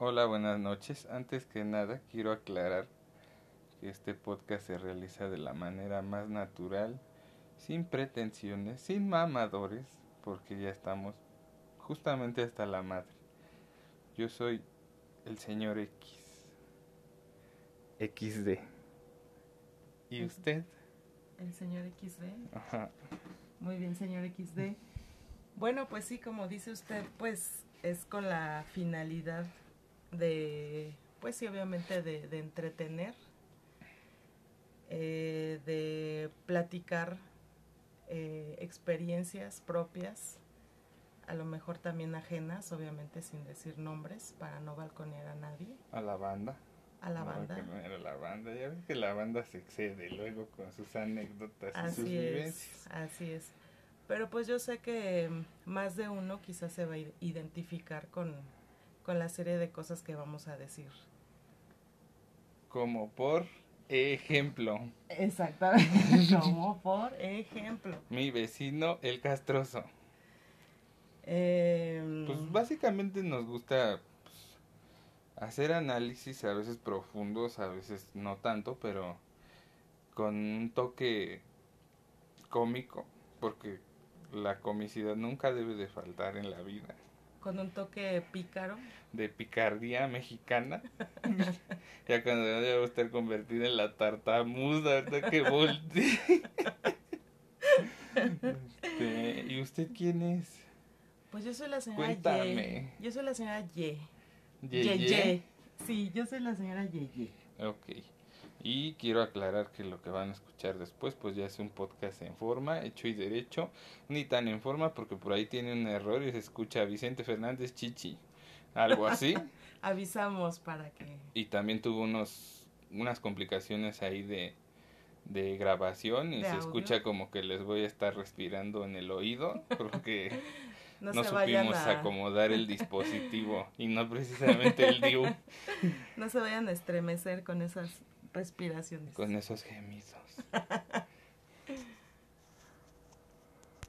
Hola, buenas noches. Antes que nada, quiero aclarar que este podcast se realiza de la manera más natural, sin pretensiones, sin mamadores, porque ya estamos justamente hasta la madre. Yo soy el señor X. XD. ¿Y usted? El señor XD. Ajá. Muy bien, señor XD. Bueno, pues sí, como dice usted, pues es con la finalidad de, pues sí, obviamente de, de entretener, eh, de platicar eh, experiencias propias, a lo mejor también ajenas, obviamente sin decir nombres, para no balconear a nadie, A la banda. a la No, banda. era la banda. Ya ves que la banda se excede luego con sus anécdotas y sus es, vivencias. así es. Pero pues yo sé que mm, más de uno quizás se va a id- identificar con, con la serie de cosas que vamos a decir. Como por ejemplo, Exactamente. Como por ejemplo. mi vecino el castroso. em, Pues básicamente nos gusta pues, hacer análisis a veces profundos, a veces no tanto, pero con un toque cómico, porque la comicidad nunca debe de faltar en la vida. Con un toque pícaro. De picardía mexicana. ya cuando ya debo estar convertida en la tartamuda, ahorita que voltee. Este, ¿Y usted quién es? Pues yo soy la señora Cuéntame. Ye. Yo soy la señora Ye. Ye, Ye, Ye. Ye. Sí, yo soy la señora Ye, Ye. Ok. Y quiero aclarar que lo que van a escuchar después, pues ya es un podcast en forma, hecho y derecho, ni tan en forma porque por ahí tiene un error y se escucha Vicente Fernández Chichi, algo así. Avisamos para que... y también tuvo unos unas complicaciones ahí de, de grabación y ¿De se audio? escucha como que les voy a estar respirando en el oído porque No, supimos a, acomodar el dispositivo y no precisamente el DIU no se vayan a estremecer con esas respiraciones. con esos gemidos.